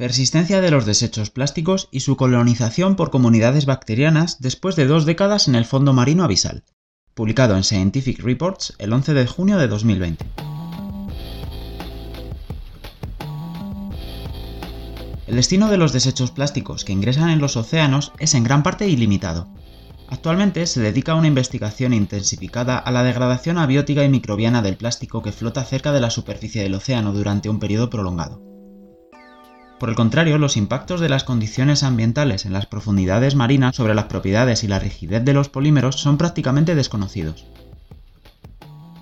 Persistencia de los desechos plásticos y su colonización por comunidades bacterianas después de dos décadas en el fondo marino abisal. Publicado en Scientific Reports el 11 de junio de 2020. El destino de los desechos plásticos que ingresan en los océanos es en gran parte ilimitado. Actualmente se dedica a una investigación intensificada a la degradación abiótica y microbiana del plástico que flota cerca de la superficie del océano durante un periodo prolongado. Por el contrario, los impactos de las condiciones ambientales en las profundidades marinas sobre las propiedades y la rigidez de los polímeros son prácticamente desconocidos.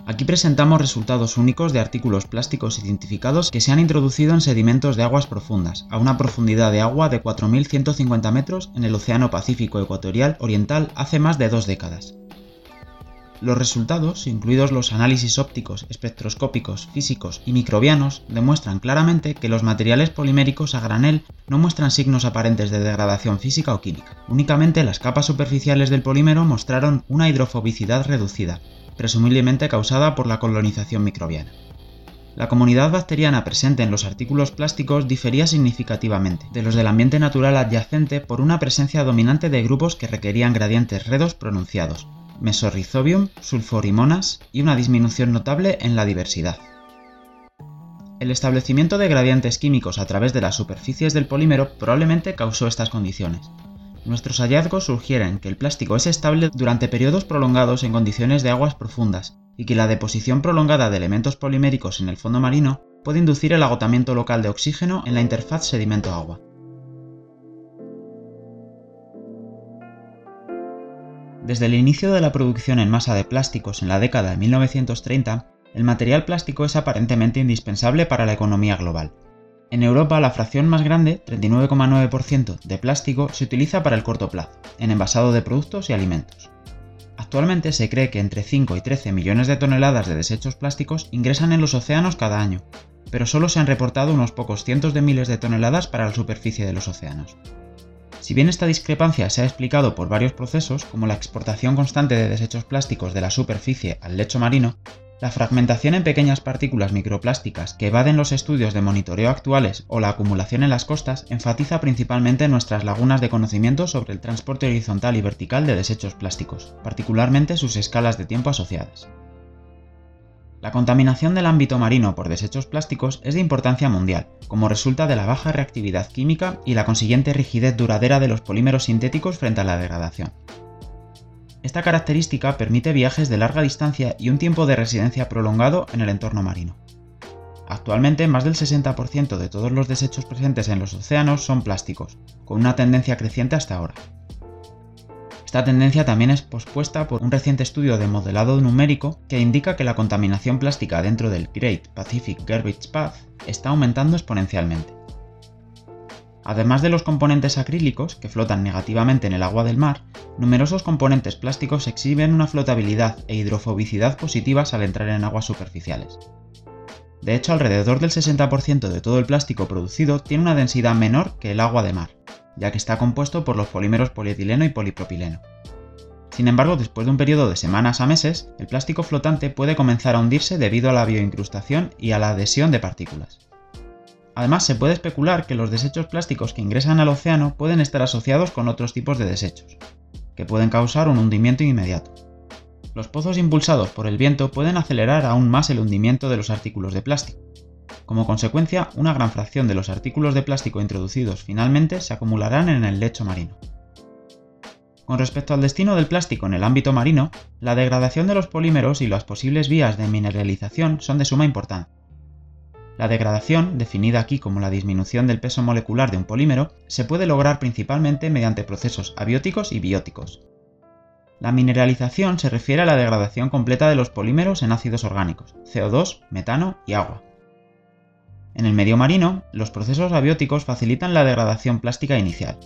Aquí presentamos resultados únicos de artículos plásticos identificados que se han introducido en sedimentos de aguas profundas, a una profundidad de agua de 4.150 metros en el Océano Pacífico Ecuatorial Oriental hace más de dos décadas. Los resultados, incluidos los análisis ópticos, espectroscópicos, físicos y microbianos, demuestran claramente que los materiales poliméricos a granel no muestran signos aparentes de degradación física o química. Únicamente las capas superficiales del polímero mostraron una hidrofobicidad reducida, presumiblemente causada por la colonización microbiana. La comunidad bacteriana presente en los artículos plásticos difería significativamente de los del ambiente natural adyacente por una presencia dominante de grupos que requerían gradientes redos pronunciados, Mesorhizobium, sulforimonas y una disminución notable en la diversidad. El establecimiento de gradientes químicos a través de las superficies del polímero probablemente causó estas condiciones, Nuestros hallazgos sugieren que el plástico es estable durante periodos prolongados en condiciones de aguas profundas y que la deposición prolongada de elementos poliméricos en el fondo marino puede inducir el agotamiento local de oxígeno en la interfaz sedimento-agua. Desde el inicio de la producción en masa de plásticos en la década de 1930, el material plástico es aparentemente indispensable para la economía global, en Europa la fracción más grande, 39,9% de plástico, se utiliza para el corto plazo, en envasado de productos y alimentos. Actualmente se cree que entre 5 y 13 millones de toneladas de desechos plásticos ingresan en los océanos cada año, pero solo se han reportado unos pocos cientos de miles de toneladas para la superficie de los océanos. Si bien esta discrepancia se ha explicado por varios procesos, como la exportación constante de desechos plásticos de la superficie al lecho marino, la fragmentación en pequeñas partículas microplásticas que evaden los estudios de monitoreo actuales o la acumulación en las costas enfatiza principalmente nuestras lagunas de conocimiento sobre el transporte horizontal y vertical de desechos plásticos, particularmente sus escalas de tiempo asociadas. La contaminación del ámbito marino por desechos plásticos es de importancia mundial, como resulta de la baja reactividad química y la consiguiente rigidez duradera de los polímeros sintéticos frente a la degradación. Esta característica permite viajes de larga distancia y un tiempo de residencia prolongado en el entorno marino. Actualmente más del 60% de todos los desechos presentes en los océanos son plásticos, con una tendencia creciente hasta ahora. Esta tendencia también es pospuesta por un reciente estudio de modelado numérico que indica que la contaminación plástica dentro del Great Pacific Garbage Path está aumentando exponencialmente. Además de los componentes acrílicos, que flotan negativamente en el agua del mar, numerosos componentes plásticos exhiben una flotabilidad e hidrofobicidad positivas al entrar en aguas superficiales. De hecho, alrededor del 60% de todo el plástico producido tiene una densidad menor que el agua de mar, ya que está compuesto por los polímeros polietileno y polipropileno. Sin embargo, después de un periodo de semanas a meses, el plástico flotante puede comenzar a hundirse debido a la bioincrustación y a la adhesión de partículas. Además, se puede especular que los desechos plásticos que ingresan al océano pueden estar asociados con otros tipos de desechos, que pueden causar un hundimiento inmediato. Los pozos impulsados por el viento pueden acelerar aún más el hundimiento de los artículos de plástico. Como consecuencia, una gran fracción de los artículos de plástico introducidos finalmente se acumularán en el lecho marino. Con respecto al destino del plástico en el ámbito marino, la degradación de los polímeros y las posibles vías de mineralización son de suma importancia. La degradación, definida aquí como la disminución del peso molecular de un polímero, se puede lograr principalmente mediante procesos abióticos y bióticos. La mineralización se refiere a la degradación completa de los polímeros en ácidos orgánicos, CO2, metano y agua. En el medio marino, los procesos abióticos facilitan la degradación plástica inicial.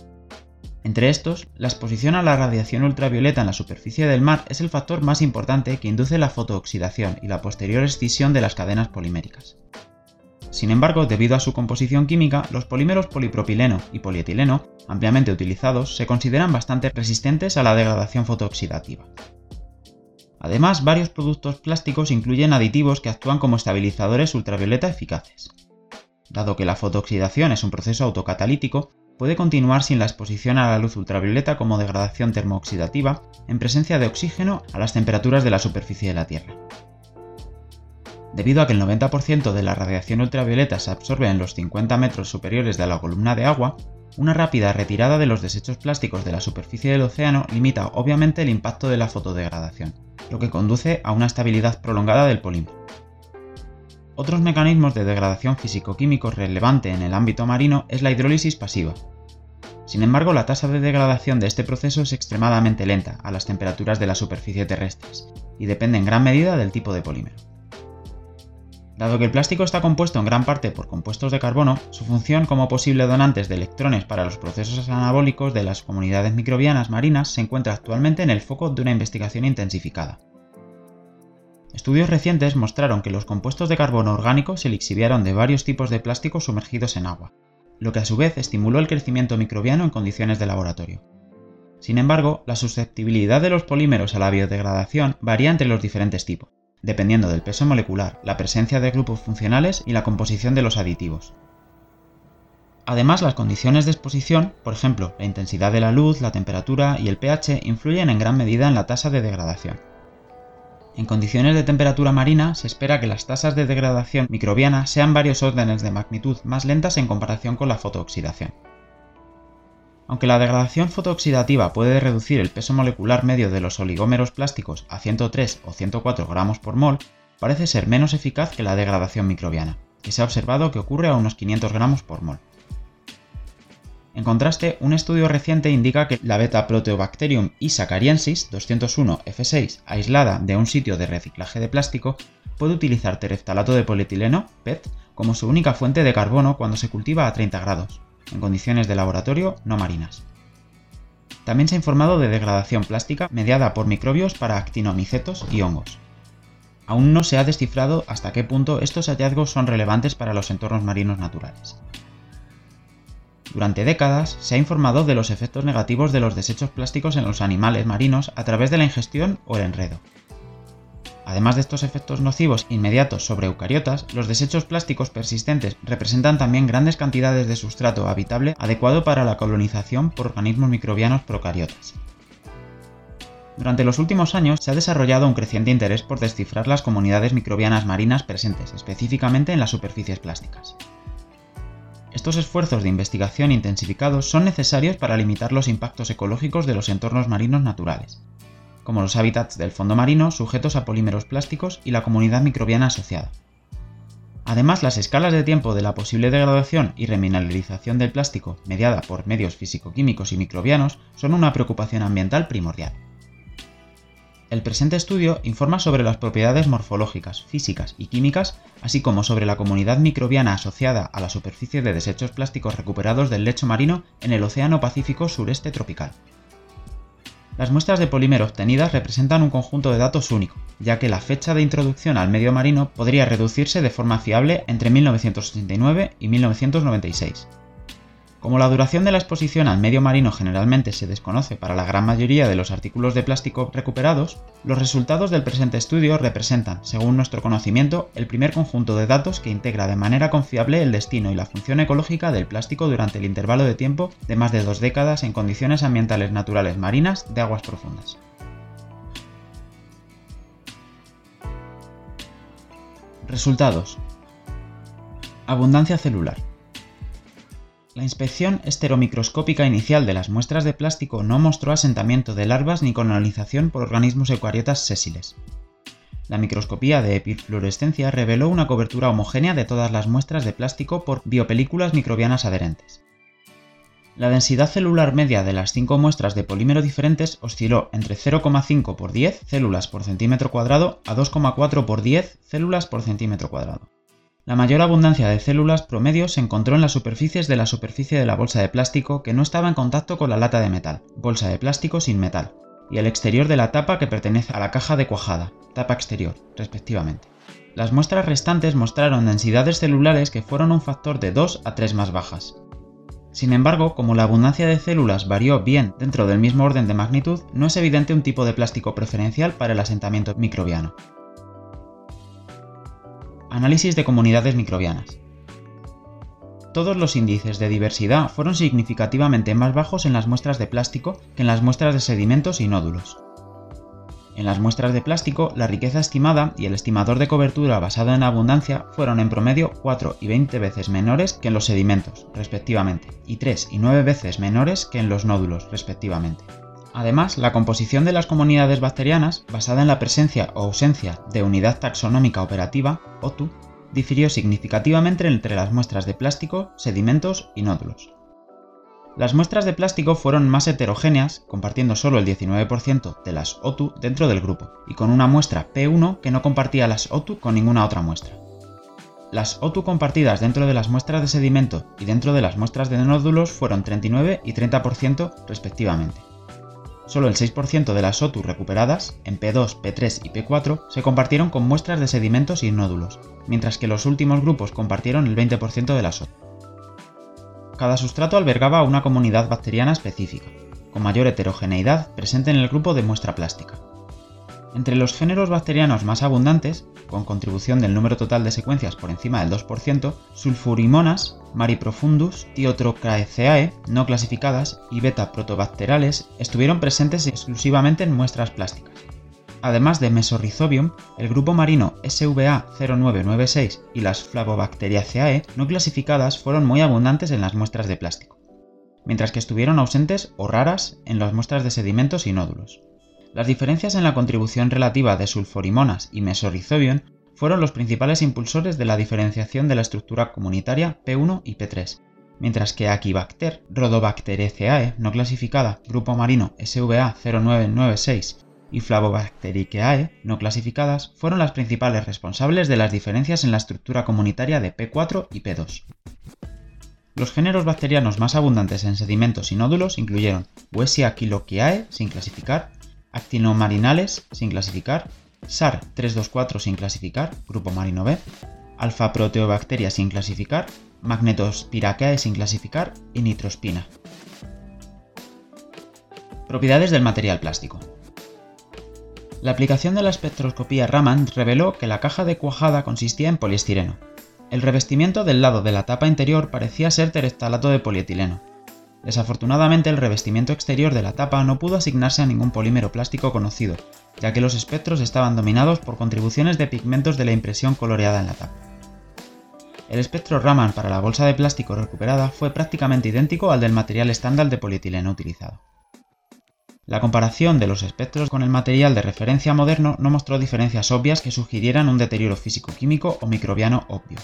Entre estos, la exposición a la radiación ultravioleta en la superficie del mar es el factor más importante que induce la fotooxidación y la posterior escisión de las cadenas poliméricas. Sin embargo, debido a su composición química, los polímeros polipropileno y polietileno, ampliamente utilizados, se consideran bastante resistentes a la degradación fotooxidativa. Además, varios productos plásticos incluyen aditivos que actúan como estabilizadores ultravioleta eficaces. Dado que la fotooxidación es un proceso autocatalítico, puede continuar sin la exposición a la luz ultravioleta como degradación termooxidativa en presencia de oxígeno a las temperaturas de la superficie de la Tierra. Debido a que el 90% de la radiación ultravioleta se absorbe en los 50 metros superiores de la columna de agua, una rápida retirada de los desechos plásticos de la superficie del océano limita obviamente el impacto de la fotodegradación, lo que conduce a una estabilidad prolongada del polímero. Otros mecanismos de degradación físico-químicos relevante en el ámbito marino es la hidrólisis pasiva. Sin embargo, la tasa de degradación de este proceso es extremadamente lenta a las temperaturas de la superficie terrestres y depende en gran medida del tipo de polímero. Dado que el plástico está compuesto en gran parte por compuestos de carbono, su función como posible donantes de electrones para los procesos anabólicos de las comunidades microbianas marinas se encuentra actualmente en el foco de una investigación intensificada. Estudios recientes mostraron que los compuestos de carbono orgánico se lixiviaron de varios tipos de plástico sumergidos en agua, lo que a su vez estimuló el crecimiento microbiano en condiciones de laboratorio. Sin embargo, la susceptibilidad de los polímeros a la biodegradación varía entre los diferentes tipos, dependiendo del peso molecular, la presencia de grupos funcionales y la composición de los aditivos. Además, las condiciones de exposición, por ejemplo, la intensidad de la luz, la temperatura y el pH, influyen en gran medida en la tasa de degradación. En condiciones de temperatura marina se espera que las tasas de degradación microbiana sean varios órdenes de magnitud más lentas en comparación con la fotooxidación. Aunque la degradación fotooxidativa puede reducir el peso molecular medio de los oligómeros plásticos a 103 o 104 gramos por mol, parece ser menos eficaz que la degradación microbiana, que se ha observado que ocurre a unos 500 gramos por mol. En contraste, un estudio reciente indica que la beta-proteobacterium isacariensis 201F6 aislada de un sitio de reciclaje de plástico puede utilizar tereftalato de polietileno, PET, como su única fuente de carbono cuando se cultiva a 30 grados, en condiciones de laboratorio no marinas. También se ha informado de degradación plástica mediada por microbios para actinomicetos y hongos. Aún no se ha descifrado hasta qué punto estos hallazgos son relevantes para los entornos marinos naturales. Durante décadas se ha informado de los efectos negativos de los desechos plásticos en los animales marinos a través de la ingestión o el enredo. Además de estos efectos nocivos inmediatos sobre eucariotas, los desechos plásticos persistentes representan también grandes cantidades de sustrato habitable adecuado para la colonización por organismos microbianos procariotas. Durante los últimos años se ha desarrollado un creciente interés por descifrar las comunidades microbianas marinas presentes específicamente en las superficies plásticas. Estos esfuerzos de investigación intensificados son necesarios para limitar los impactos ecológicos de los entornos marinos naturales, como los hábitats del fondo marino sujetos a polímeros plásticos y la comunidad microbiana asociada. Además, las escalas de tiempo de la posible degradación y remineralización del plástico mediada por medios físico-químicos y microbianos son una preocupación ambiental primordial. El presente estudio informa sobre las propiedades morfológicas, físicas y químicas, así como sobre la comunidad microbiana asociada a la superficie de desechos plásticos recuperados del lecho marino en el Océano Pacífico sureste tropical. Las muestras de polímero obtenidas representan un conjunto de datos único, ya que la fecha de introducción al medio marino podría reducirse de forma fiable entre 1989 y 1996. Como la duración de la exposición al medio marino generalmente se desconoce para la gran mayoría de los artículos de plástico recuperados, los resultados del presente estudio representan, según nuestro conocimiento, el primer conjunto de datos que integra de manera confiable el destino y la función ecológica del plástico durante el intervalo de tiempo de más de dos décadas en condiciones ambientales naturales marinas de aguas profundas. Resultados. Abundancia celular. La inspección esteromicroscópica inicial de las muestras de plástico no mostró asentamiento de larvas ni colonización por organismos eucariotas sésiles. La microscopía de epifluorescencia reveló una cobertura homogénea de todas las muestras de plástico por biopelículas microbianas adherentes. La densidad celular media de las cinco muestras de polímero diferentes osciló entre 0,5 por 10 células por centímetro cuadrado a 2,4 por 10 células por centímetro cuadrado. La mayor abundancia de células promedio se encontró en las superficies de la superficie de la bolsa de plástico que no estaba en contacto con la lata de metal, bolsa de plástico sin metal, y el exterior de la tapa que pertenece a la caja de cuajada, tapa exterior, respectivamente. Las muestras restantes mostraron densidades celulares que fueron un factor de 2 a 3 más bajas. Sin embargo, como la abundancia de células varió bien dentro del mismo orden de magnitud, no es evidente un tipo de plástico preferencial para el asentamiento microbiano. Análisis de comunidades microbianas. todos los índices de diversidad fueron significativamente más bajos en las muestras de plástico que en las muestras de sedimentos y nódulos. En las muestras de plástico, la riqueza estimada y el estimador de cobertura basado en abundancia fueron en promedio 4 y 20 veces menores que en los sedimentos, respectivamente, y 3 y 9 veces menores que en los nódulos, respectivamente. Además, la composición de las comunidades bacterianas, basada en la presencia o ausencia de unidad taxonómica operativa, OTU, difirió significativamente entre las muestras de plástico, sedimentos y nódulos. Las muestras de plástico fueron más heterogéneas, compartiendo solo el 19% de las OTU dentro del grupo, y con una muestra P1 que no compartía las OTU con ninguna otra muestra. Las OTU compartidas dentro de las muestras de sedimento y dentro de las muestras de nódulos fueron 39 y 30% respectivamente. Solo el 6% de las OTU recuperadas, en P2, P3 y P4, se compartieron con muestras de sedimentos y nódulos, mientras que los últimos grupos compartieron el 20% de las OTU. Cada sustrato albergaba una comunidad bacteriana específica, con mayor heterogeneidad presente en el grupo de muestra plástica. Entre los géneros bacterianos más abundantes, con contribución del número total de secuencias por encima del 2%, sulfurimonas, Mariprofundus, Tiotrocaeaceae, no clasificadas, y beta-protobacterales estuvieron presentes exclusivamente en muestras plásticas. Además de Mesorhizobium, el grupo marino SVA0996 y las Flavobacteriaceae no clasificadas fueron muy abundantes en las muestras de plástico, mientras que estuvieron ausentes o raras en las muestras de sedimentos y nódulos. Las diferencias en la contribución relativa de sulforimonas y Mesorhizobium fueron los principales impulsores de la diferenciación de la estructura comunitaria P1 y P3, mientras que Aquibacter, Rhodobacteriaceae no clasificada, grupo marino SVA0996 y Flavobacteriaceae, no clasificadas, fueron las principales responsables de las diferencias en la estructura comunitaria de P4 y P2. Los géneros bacterianos más abundantes en sedimentos y nódulos incluyeron quiloquiae, sin clasificar, Actinomarinales, sin clasificar, SAR 324 sin clasificar, grupo marino B, Alfa Proteobacteria sin clasificar, Magnetospiraceae sin clasificar y Nitrospina. Propiedades del material plástico. La aplicación de la espectroscopía Raman reveló que la caja de cuajada consistía en poliestireno. El revestimiento del lado de la tapa interior parecía ser tereftalato de polietileno. Desafortunadamente el revestimiento exterior de la tapa no pudo asignarse a ningún polímero plástico conocido, ya que los espectros estaban dominados por contribuciones de pigmentos de la impresión coloreada en la tapa. El espectro Raman para la bolsa de plástico recuperada fue prácticamente idéntico al del material estándar de polietileno utilizado. La comparación de los espectros con el material de referencia moderno no mostró diferencias obvias que sugirieran un deterioro físico-químico o microbiano obvio.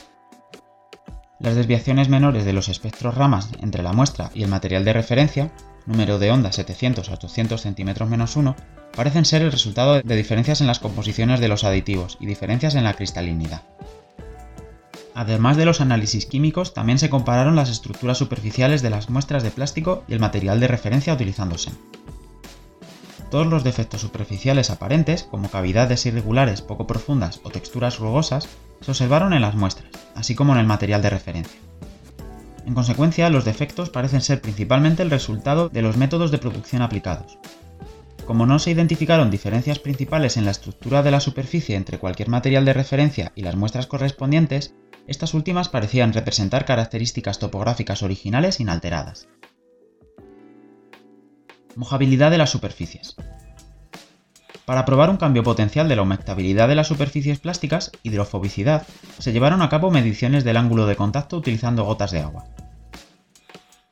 Las desviaciones menores de los espectros ramas entre la muestra y el material de referencia, número de onda 700 a 800 cm 1, parecen ser el resultado de diferencias en las composiciones de los aditivos y diferencias en la cristalinidad. Además de los análisis químicos, también se compararon las estructuras superficiales de las muestras de plástico y el material de referencia utilizándose. Todos los defectos superficiales aparentes, como cavidades irregulares poco profundas o texturas rugosas, se observaron en las muestras, así como en el material de referencia. En consecuencia, los defectos parecen ser principalmente el resultado de los métodos de producción aplicados. Como no se identificaron diferencias principales en la estructura de la superficie entre cualquier material de referencia y las muestras correspondientes, estas últimas parecían representar características topográficas originales inalteradas. Mojabilidad de las superficies. Para probar un cambio potencial de la humectabilidad de las superficies plásticas, hidrofobicidad, se llevaron a cabo mediciones del ángulo de contacto utilizando gotas de agua.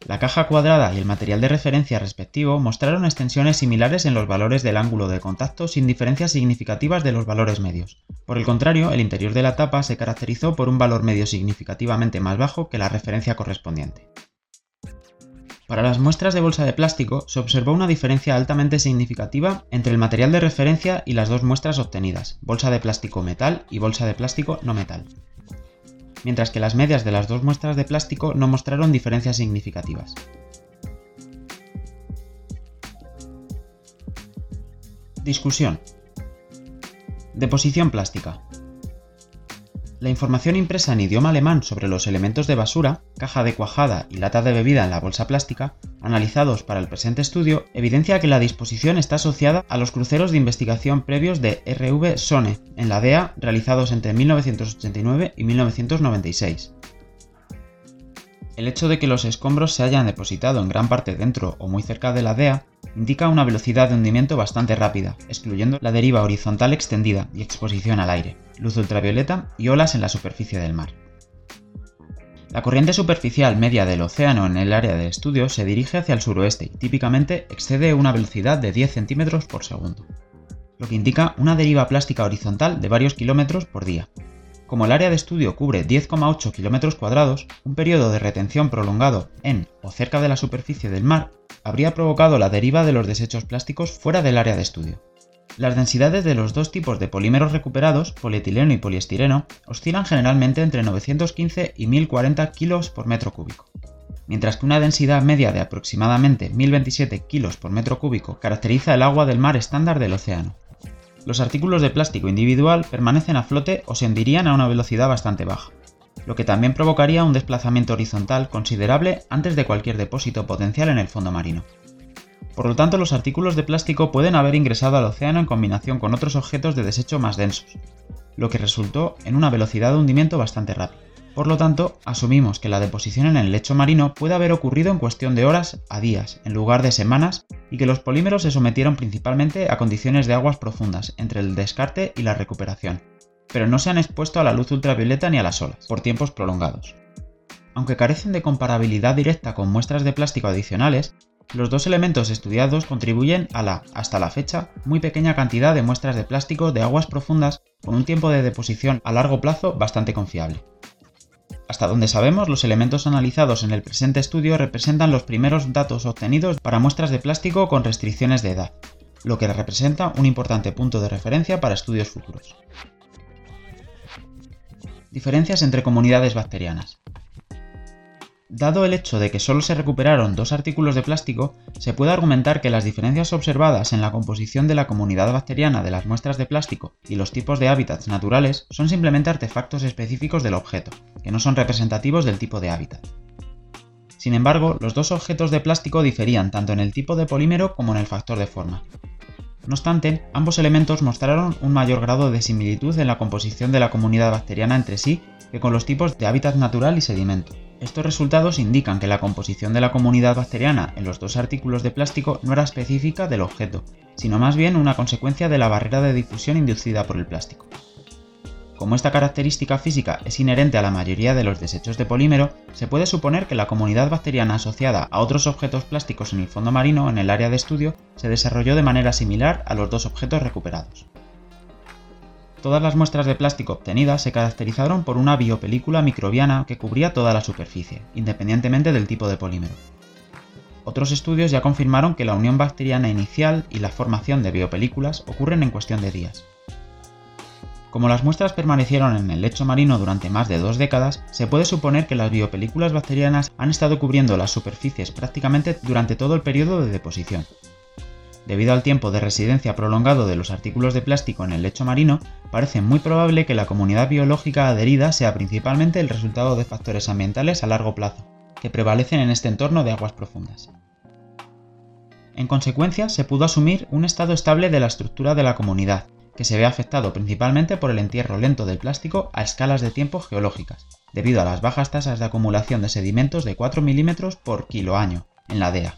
La caja cuadrada y el material de referencia respectivo mostraron extensiones similares en los valores del ángulo de contacto sin diferencias significativas de los valores medios. Por el contrario, el interior de la tapa se caracterizó por un valor medio significativamente más bajo que la referencia correspondiente. Para las muestras de bolsa de plástico se observó una diferencia altamente significativa entre el material de referencia y las dos muestras obtenidas, bolsa de plástico metal y bolsa de plástico no metal. Mientras que las medias de las dos muestras de plástico no mostraron diferencias significativas. Discusión. Deposición plástica. La información impresa en idioma alemán sobre los elementos de basura, caja de cuajada y lata de bebida en la bolsa plástica, analizados para el presente estudio, evidencia que la disposición está asociada a los cruceros de investigación previos de RV Sone en la DEA realizados entre 1989 y 1996. El hecho de que los escombros se hayan depositado en gran parte dentro o muy cerca de la DEA indica una velocidad de hundimiento bastante rápida, excluyendo la deriva horizontal extendida y exposición al aire, luz ultravioleta y olas en la superficie del mar. La corriente superficial media del océano en el área de estudio se dirige hacia el suroeste y típicamente excede una velocidad de 10 centímetros por segundo, lo que indica una deriva plástica horizontal de varios kilómetros por día. Como el área de estudio cubre 10,8 kilómetros cuadrados, un periodo de retención prolongado en o cerca de la superficie del mar habría provocado la deriva de los desechos plásticos fuera del área de estudio. Las densidades de los dos tipos de polímeros recuperados, polietileno y poliestireno, oscilan generalmente entre 915 y 1040 kilos por metro cúbico, mientras que una densidad media de aproximadamente 1027 kilos por metro cúbico caracteriza el agua del mar estándar del océano. Los artículos de plástico individual permanecen a flote o se hundirían a una velocidad bastante baja, lo que también provocaría un desplazamiento horizontal considerable antes de cualquier depósito potencial en el fondo marino. Por lo tanto, los artículos de plástico pueden haber ingresado al océano en combinación con otros objetos de desecho más densos, lo que resultó en una velocidad de hundimiento bastante rápida. Por lo tanto, asumimos que la deposición en el lecho marino puede haber ocurrido en cuestión de horas a días, en lugar de semanas, y que los polímeros se sometieron principalmente a condiciones de aguas profundas entre el descarte y la recuperación, pero no se han expuesto a la luz ultravioleta ni a las olas, por tiempos prolongados. Aunque carecen de comparabilidad directa con muestras de plástico adicionales, los dos elementos estudiados contribuyen a la, hasta la fecha, muy pequeña cantidad de muestras de plástico de aguas profundas con un tiempo de deposición a largo plazo bastante confiable. Hasta donde sabemos, los elementos analizados en el presente estudio representan los primeros datos obtenidos para muestras de plástico con restricciones de edad, lo que representa un importante punto de referencia para estudios futuros. Diferencias entre comunidades bacterianas. Dado el hecho de que solo se recuperaron dos artículos de plástico, se puede argumentar que las diferencias observadas en la composición de la comunidad bacteriana de las muestras de plástico y los tipos de hábitats naturales son simplemente artefactos específicos del objeto, que no son representativos del tipo de hábitat. Sin embargo, los dos objetos de plástico diferían tanto en el tipo de polímero como en el factor de forma. No obstante, ambos elementos mostraron un mayor grado de similitud en la composición de la comunidad bacteriana entre sí que con los tipos de hábitat natural y sedimento. Estos resultados indican que la composición de la comunidad bacteriana en los dos artículos de plástico no era específica del objeto, sino más bien una consecuencia de la barrera de difusión inducida por el plástico. Como esta característica física es inherente a la mayoría de los desechos de polímero, se puede suponer que la comunidad bacteriana asociada a otros objetos plásticos en el fondo marino en el área de estudio se desarrolló de manera similar a los dos objetos recuperados. Todas las muestras de plástico obtenidas se caracterizaron por una biopelícula microbiana que cubría toda la superficie, independientemente del tipo de polímero. Otros estudios ya confirmaron que la unión bacteriana inicial y la formación de biopelículas ocurren en cuestión de días. Como las muestras permanecieron en el lecho marino durante más de dos décadas, se puede suponer que las biopelículas bacterianas han estado cubriendo las superficies prácticamente durante todo el periodo de deposición, Debido al tiempo de residencia prolongado de los artículos de plástico en el lecho marino, parece muy probable que la comunidad biológica adherida sea principalmente el resultado de factores ambientales a largo plazo, que prevalecen en este entorno de aguas profundas. En consecuencia, se pudo asumir un estado estable de la estructura de la comunidad, que se ve afectado principalmente por el entierro lento del plástico a escalas de tiempo geológicas, debido a las bajas tasas de acumulación de sedimentos de 4 milímetros por kilo año en la DEA,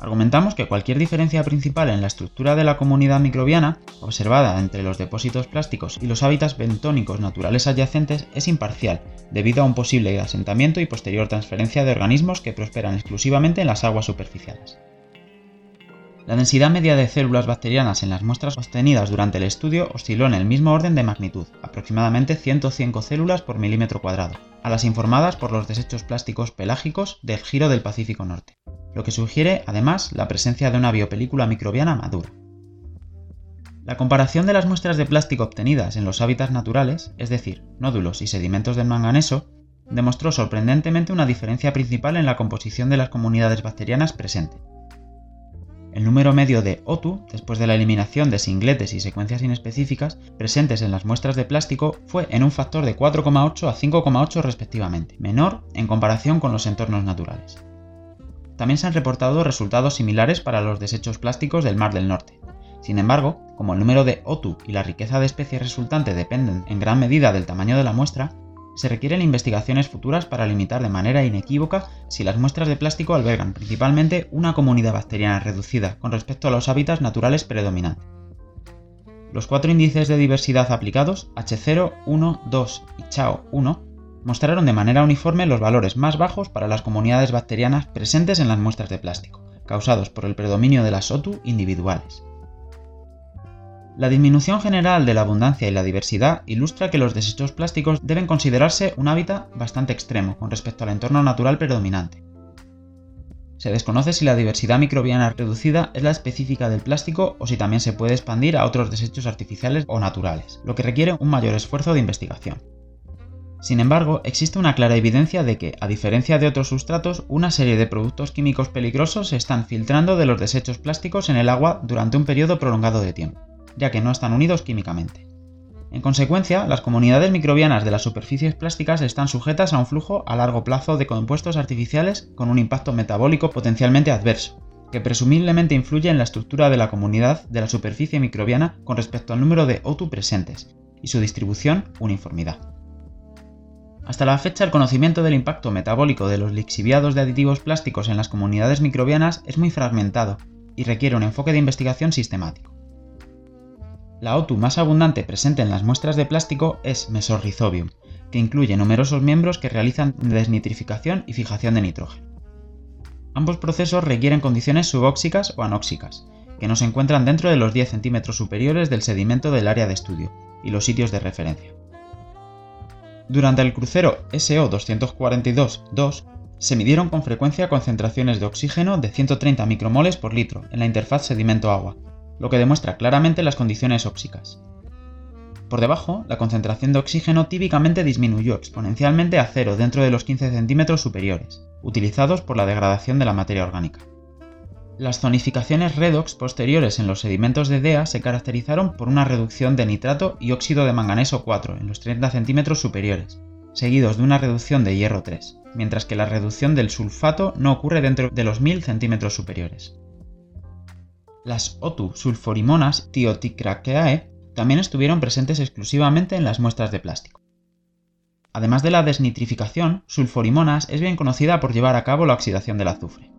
Argumentamos que cualquier diferencia principal en la estructura de la comunidad microbiana, observada entre los depósitos plásticos y los hábitats bentónicos naturales adyacentes, es imparcial, debido a un posible asentamiento y posterior transferencia de organismos que prosperan exclusivamente en las aguas superficiales. La densidad media de células bacterianas en las muestras obtenidas durante el estudio osciló en el mismo orden de magnitud, aproximadamente 105 células por milímetro cuadrado, a las informadas por los desechos plásticos pelágicos del giro del Pacífico Norte lo que sugiere además la presencia de una biopelícula microbiana madura. La comparación de las muestras de plástico obtenidas en los hábitats naturales, es decir, nódulos y sedimentos del manganeso, demostró sorprendentemente una diferencia principal en la composición de las comunidades bacterianas presentes. El número medio de OTU, después de la eliminación de singletes y secuencias inespecíficas presentes en las muestras de plástico, fue en un factor de 4,8 a 5,8 respectivamente, menor en comparación con los entornos naturales. También se han reportado resultados similares para los desechos plásticos del Mar del Norte. Sin embargo, como el número de OTU y la riqueza de especies resultante dependen en gran medida del tamaño de la muestra, se requieren investigaciones futuras para limitar de manera inequívoca si las muestras de plástico albergan principalmente una comunidad bacteriana reducida con respecto a los hábitats naturales predominantes. Los cuatro índices de diversidad aplicados, H0, 1, 2 y CHAO 1, mostraron de manera uniforme los valores más bajos para las comunidades bacterianas presentes en las muestras de plástico, causados por el predominio de las OTU individuales. La disminución general de la abundancia y la diversidad ilustra que los desechos plásticos deben considerarse un hábitat bastante extremo con respecto al entorno natural predominante. Se desconoce si la diversidad microbiana reducida es la específica del plástico o si también se puede expandir a otros desechos artificiales o naturales, lo que requiere un mayor esfuerzo de investigación. Sin embargo, existe una clara evidencia de que, a diferencia de otros sustratos, una serie de productos químicos peligrosos se están filtrando de los desechos plásticos en el agua durante un periodo prolongado de tiempo ya que no están unidos químicamente. En consecuencia, las comunidades microbianas de las superficies plásticas están sujetas a un flujo a largo plazo de compuestos artificiales con un impacto metabólico potencialmente adverso, que presumiblemente influye en la estructura de la comunidad de la superficie microbiana con respecto al número de O2 presentes y su distribución uniformidad. Hasta la fecha, el conocimiento del impacto metabólico de los lixiviados de aditivos plásticos en las comunidades microbianas es muy fragmentado y requiere un enfoque de investigación sistemático. La OTU más abundante presente en las muestras de plástico es Mesorhizobium, que incluye numerosos miembros que realizan desnitrificación y fijación de nitrógeno. Ambos procesos requieren condiciones subóxicas o anóxicas, que no se encuentran dentro de los 10 centímetros superiores del sedimento del área de estudio y los sitios de referencia. Durante el crucero SO242-2 se midieron con frecuencia concentraciones de oxígeno de 130 micromoles por litro en la interfaz sedimento-agua, lo que demuestra claramente las condiciones óxicas. Por debajo, la concentración de oxígeno típicamente disminuyó exponencialmente a cero dentro de los 15 centímetros superiores, utilizados por la degradación de la materia orgánica. Las zonificaciones redox posteriores en los sedimentos de DEA se caracterizaron por una reducción de nitrato y óxido de manganeso 4 en los 30 centímetros superiores, seguidos de una reducción de hierro 3, mientras que la reducción del sulfato no ocurre dentro de los 1000 centímetros superiores. Las OTU sulforimonas Thioticraceae también estuvieron presentes exclusivamente en las muestras de plástico. Además de la desnitrificación, sulforimonas es bien conocida por llevar a cabo la oxidación del azufre.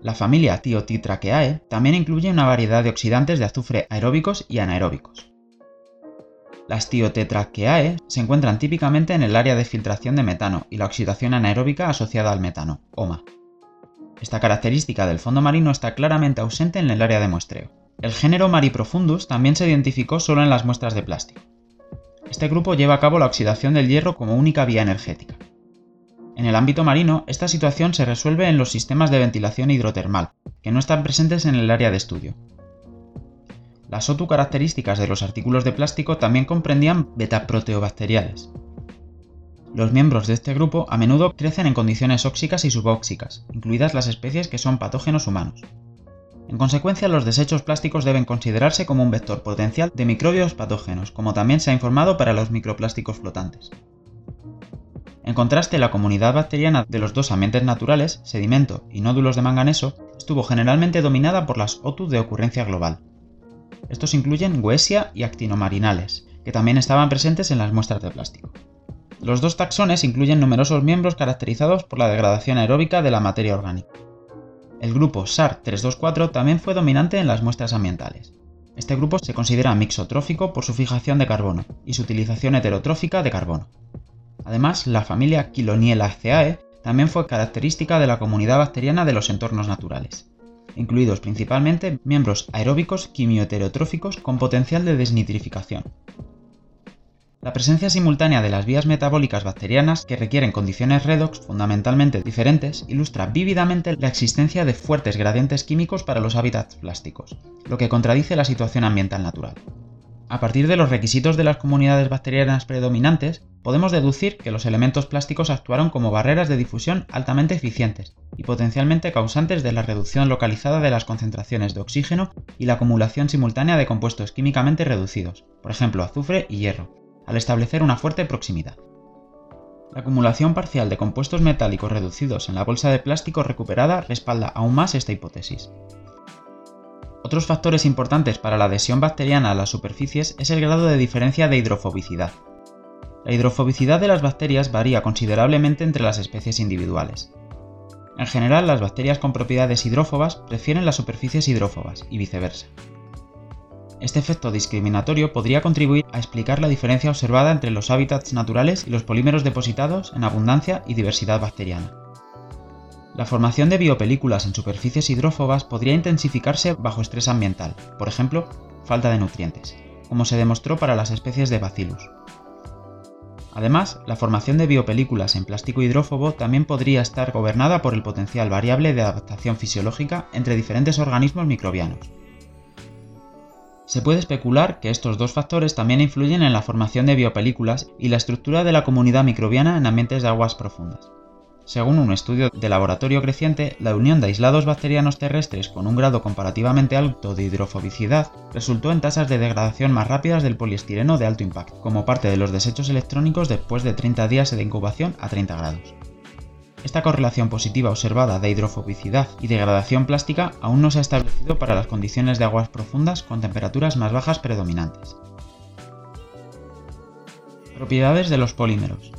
La familia Thiotitraceae también incluye una variedad de oxidantes de azufre aeróbicos y anaeróbicos. Las Thiotetraceae se encuentran típicamente en el área de filtración de metano y la oxidación anaeróbica asociada al metano, OMA. Esta característica del fondo marino está claramente ausente en el área de muestreo. El género Mariprofundus también se identificó solo en las muestras de plástico. Este grupo lleva a cabo la oxidación del hierro como única vía energética. En el ámbito marino, esta situación se resuelve en los sistemas de ventilación hidrotermal, que no están presentes en el área de estudio. Las OTU características de los artículos de plástico también comprendían betaproteobacteriales, los miembros de este grupo a menudo crecen en condiciones óxicas y subóxicas, incluidas las especies que son patógenos humanos. En consecuencia, los desechos plásticos deben considerarse como un vector potencial de microbios patógenos, como también se ha informado para los microplásticos flotantes. En contraste, la comunidad bacteriana de los dos ambientes naturales, sedimento y nódulos de manganeso, estuvo generalmente dominada por las OTU de ocurrencia global. Estos incluyen Goesia y actinomarinales, que también estaban presentes en las muestras de plástico. Los dos taxones incluyen numerosos miembros caracterizados por la degradación aeróbica de la materia orgánica. El grupo SAR324 también fue dominante en las muestras ambientales. Este grupo se considera mixotrófico por su fijación de carbono y su utilización heterotrófica de carbono. Además, la familia Chilonielaceae también fue característica de la comunidad bacteriana de los entornos naturales, incluidos principalmente miembros aeróbicos quimioheterotróficos con potencial de desnitrificación, la presencia simultánea de las vías metabólicas bacterianas que requieren condiciones redox fundamentalmente diferentes ilustra vívidamente la existencia de fuertes gradientes químicos para los hábitats plásticos, lo que contradice la situación ambiental natural. A partir de los requisitos de las comunidades bacterianas predominantes, podemos deducir que los elementos plásticos actuaron como barreras de difusión altamente eficientes y potencialmente causantes de la reducción localizada de las concentraciones de oxígeno y la acumulación simultánea de compuestos químicamente reducidos, por ejemplo azufre y hierro, al establecer una fuerte proximidad. La acumulación parcial de compuestos metálicos reducidos en la bolsa de plástico recuperada respalda aún más esta hipótesis. Otros factores importantes para la adhesión bacteriana a las superficies es el grado de diferencia de hidrofobicidad. La hidrofobicidad de las bacterias varía considerablemente entre las especies individuales. En general, las bacterias con propiedades hidrófobas prefieren las superficies hidrófobas y viceversa. Este efecto discriminatorio podría contribuir a explicar la diferencia observada entre los hábitats naturales y los polímeros depositados en abundancia y diversidad bacteriana. La formación de biopelículas en superficies hidrófobas podría intensificarse bajo estrés ambiental, por ejemplo, falta de nutrientes, como se demostró para las especies de Bacillus. Además, la formación de biopelículas en plástico hidrófobo también podría estar gobernada por el potencial variable de adaptación fisiológica entre diferentes organismos microbianos. Se puede especular que estos dos factores también influyen en la formación de biopelículas y la estructura de la comunidad microbiana en ambientes de aguas profundas. Según un estudio de laboratorio creciente, la unión de aislados bacterianos terrestres con un grado comparativamente alto de hidrofobicidad resultó en tasas de degradación más rápidas del poliestireno de alto impacto, como parte de los desechos electrónicos después de 30 días de incubación a 30 grados. Esta correlación positiva observada de hidrofobicidad y degradación plástica aún no se ha establecido para las condiciones de aguas profundas con temperaturas más bajas predominantes. Propiedades de los polímeros.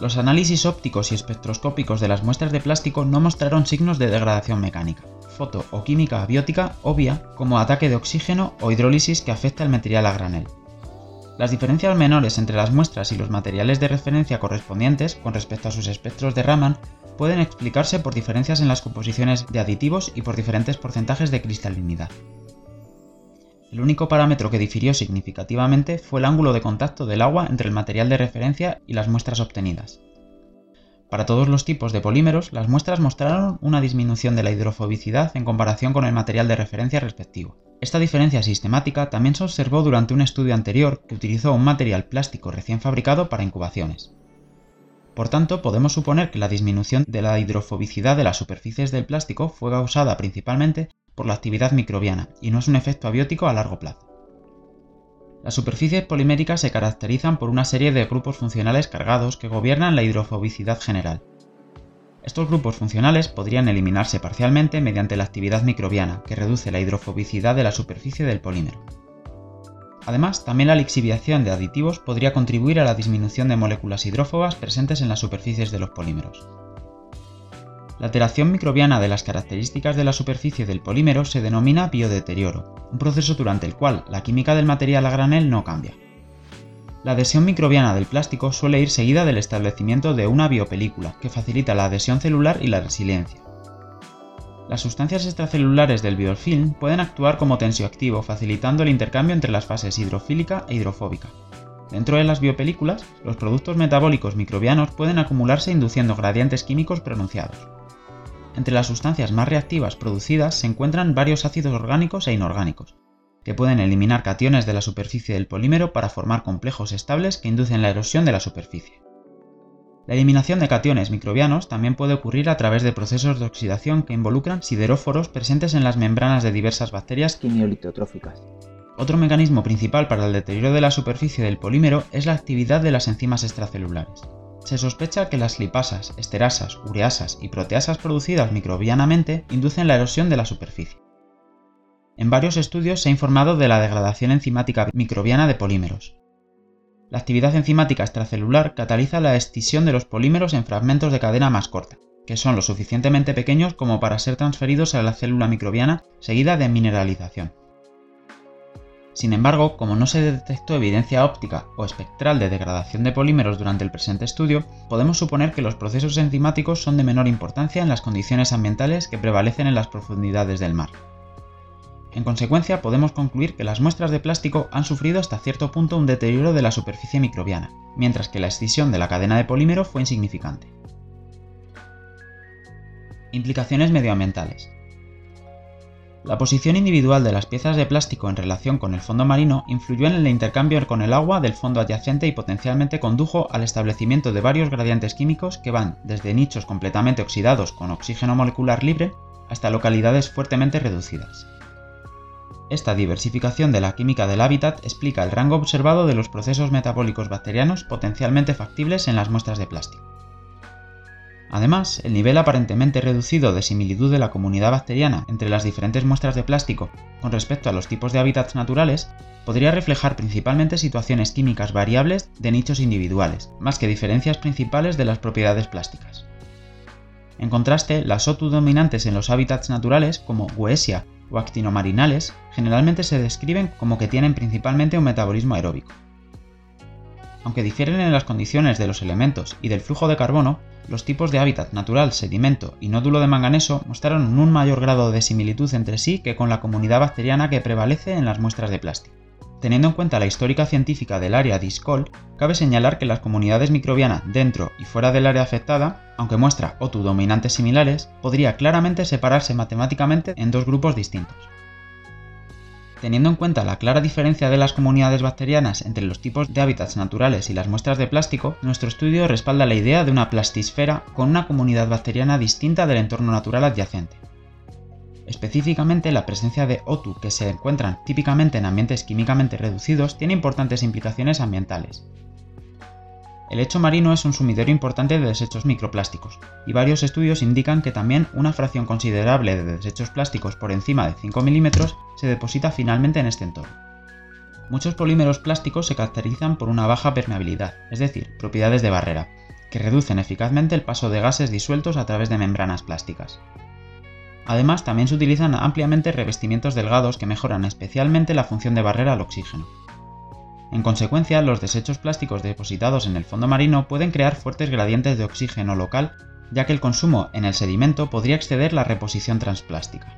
Los análisis ópticos y espectroscópicos de las muestras de plástico no mostraron signos de degradación mecánica, foto o química abiótica obvia como ataque de oxígeno o hidrólisis que afecta al material a granel. Las diferencias menores entre las muestras y los materiales de referencia correspondientes con respecto a sus espectros de Raman pueden explicarse por diferencias en las composiciones de aditivos y por diferentes porcentajes de cristalinidad. El único parámetro que difirió significativamente fue el ángulo de contacto del agua entre el material de referencia y las muestras obtenidas. Para todos los tipos de polímeros, las muestras mostraron una disminución de la hidrofobicidad en comparación con el material de referencia respectivo. Esta diferencia sistemática también se observó durante un estudio anterior que utilizó un material plástico recién fabricado para incubaciones. Por tanto, podemos suponer que la disminución de la hidrofobicidad de las superficies del plástico fue causada principalmente por la actividad microbiana y no es un efecto abiótico a largo plazo. Las superficies poliméricas se caracterizan por una serie de grupos funcionales cargados que gobiernan la hidrofobicidad general. Estos grupos funcionales podrían eliminarse parcialmente mediante la actividad microbiana, que reduce la hidrofobicidad de la superficie del polímero. Además, también la lixiviación de aditivos podría contribuir a la disminución de moléculas hidrófobas presentes en las superficies de los polímeros. La alteración microbiana de las características de la superficie del polímero se denomina biodeterioro, un proceso durante el cual la química del material a granel no cambia. La adhesión microbiana del plástico suele ir seguida del establecimiento de una biopelícula, que facilita la adhesión celular y la resiliencia. Las sustancias extracelulares del biofilm pueden actuar como tensioactivo, facilitando el intercambio entre las fases hidrofílica e hidrofóbica. Dentro de las biopelículas, los productos metabólicos microbianos pueden acumularse induciendo gradientes químicos pronunciados. Entre las sustancias más reactivas producidas se encuentran varios ácidos orgánicos e inorgánicos, que pueden eliminar cationes de la superficie del polímero para formar complejos estables que inducen la erosión de la superficie. La eliminación de cationes microbianos también puede ocurrir a través de procesos de oxidación que involucran sideróforos presentes en las membranas de diversas bacterias quimiolitotróficas. Otro mecanismo principal para el deterioro de la superficie del polímero es la actividad de las enzimas extracelulares. Se sospecha que las lipasas, esterasas, ureasas y proteasas producidas microbianamente inducen la erosión de la superficie. En varios estudios se ha informado de la degradación enzimática microbiana de polímeros. La actividad enzimática extracelular cataliza la escisión de los polímeros en fragmentos de cadena más corta, que son lo suficientemente pequeños como para ser transferidos a la célula microbiana seguida de mineralización. Sin embargo, como no se detectó evidencia óptica o espectral de degradación de polímeros durante el presente estudio, podemos suponer que los procesos enzimáticos son de menor importancia en las condiciones ambientales que prevalecen en las profundidades del mar. En consecuencia, podemos concluir que las muestras de plástico han sufrido hasta cierto punto un deterioro de la superficie microbiana, mientras que la escisión de la cadena de polímero fue insignificante. Implicaciones medioambientales. La posición individual de las piezas de plástico en relación con el fondo marino influyó en el intercambio con el agua del fondo adyacente y potencialmente condujo al establecimiento de varios gradientes químicos que van desde nichos completamente oxidados con oxígeno molecular libre hasta localidades fuertemente reducidas. Esta diversificación de la química del hábitat explica el rango observado de los procesos metabólicos bacterianos potencialmente factibles en las muestras de plástico. Además, el nivel aparentemente reducido de similitud de la comunidad bacteriana entre las diferentes muestras de plástico con respecto a los tipos de hábitats naturales podría reflejar principalmente situaciones químicas variables de nichos individuales, más que diferencias principales de las propiedades plásticas. En contraste, las OTU dominantes en los hábitats naturales, como Guesia o actinomarinales, generalmente se describen como que tienen principalmente un metabolismo aeróbico. Aunque difieren en las condiciones de los elementos y del flujo de carbono, los tipos de hábitat natural, sedimento y nódulo de manganeso mostraron un mayor grado de similitud entre sí que con la comunidad bacteriana que prevalece en las muestras de plástico. Teniendo en cuenta la histórica científica del área DISCOL, cabe señalar que las comunidades microbianas dentro y fuera del área afectada, aunque muestra OTU dominantes similares, podría claramente separarse matemáticamente en dos grupos distintos. Teniendo en cuenta la clara diferencia de las comunidades bacterianas entre los tipos de hábitats naturales y las muestras de plástico, nuestro estudio respalda la idea de una plastisfera con una comunidad bacteriana distinta del entorno natural adyacente. Específicamente, la presencia de OTU que se encuentran típicamente en ambientes químicamente reducidos tiene importantes implicaciones ambientales, el lecho marino es un sumidero importante de desechos microplásticos, y varios estudios indican que también una fracción considerable de desechos plásticos por encima de 5 milímetros se deposita finalmente en este entorno. Muchos polímeros plásticos se caracterizan por una baja permeabilidad, es decir, propiedades de barrera, que reducen eficazmente el paso de gases disueltos a través de membranas plásticas. Además, también se utilizan ampliamente revestimientos delgados que mejoran especialmente la función de barrera al oxígeno. En consecuencia, los desechos plásticos depositados en el fondo marino pueden crear fuertes gradientes de oxígeno local, ya que el consumo en el sedimento podría exceder la reposición transplástica.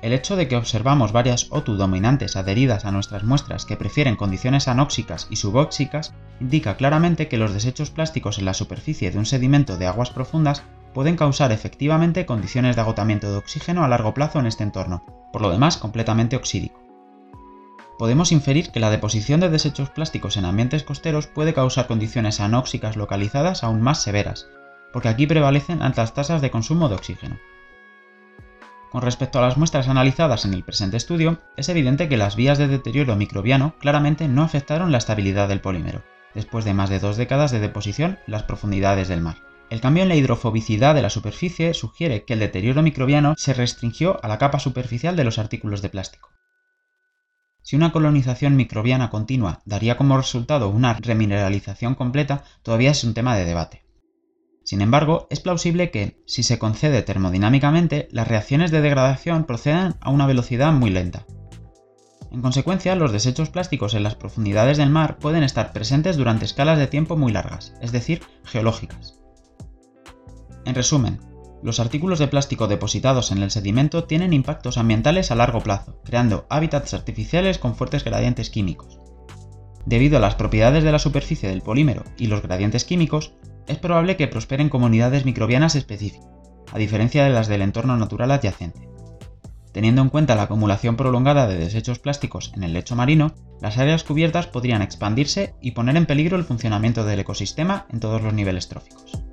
El hecho de que observamos varias OTU dominantes adheridas a nuestras muestras que prefieren condiciones anóxicas y subóxicas indica claramente que los desechos plásticos en la superficie de un sedimento de aguas profundas pueden causar efectivamente condiciones de agotamiento de oxígeno a largo plazo en este entorno, por lo demás completamente oxídico podemos inferir que la deposición de desechos plásticos en ambientes costeros puede causar condiciones anóxicas localizadas aún más severas, porque aquí prevalecen altas tasas de consumo de oxígeno. Con respecto a las muestras analizadas en el presente estudio, es evidente que las vías de deterioro microbiano claramente no afectaron la estabilidad del polímero, después de más de dos décadas de deposición en las profundidades del mar. El cambio en la hidrofobicidad de la superficie sugiere que el deterioro microbiano se restringió a la capa superficial de los artículos de plástico. Si una colonización microbiana continua daría como resultado una remineralización completa, todavía es un tema de debate. Sin embargo, es plausible que, si se concede termodinámicamente, las reacciones de degradación procedan a una velocidad muy lenta. En consecuencia, los desechos plásticos en las profundidades del mar pueden estar presentes durante escalas de tiempo muy largas, es decir, geológicas. En resumen, los artículos de plástico depositados en el sedimento tienen impactos ambientales a largo plazo, creando hábitats artificiales con fuertes gradientes químicos. Debido a las propiedades de la superficie del polímero y los gradientes químicos, es probable que prosperen comunidades microbianas específicas, a diferencia de las del entorno natural adyacente. Teniendo en cuenta la acumulación prolongada de desechos plásticos en el lecho marino, las áreas cubiertas podrían expandirse y poner en peligro el funcionamiento del ecosistema en todos los niveles tróficos.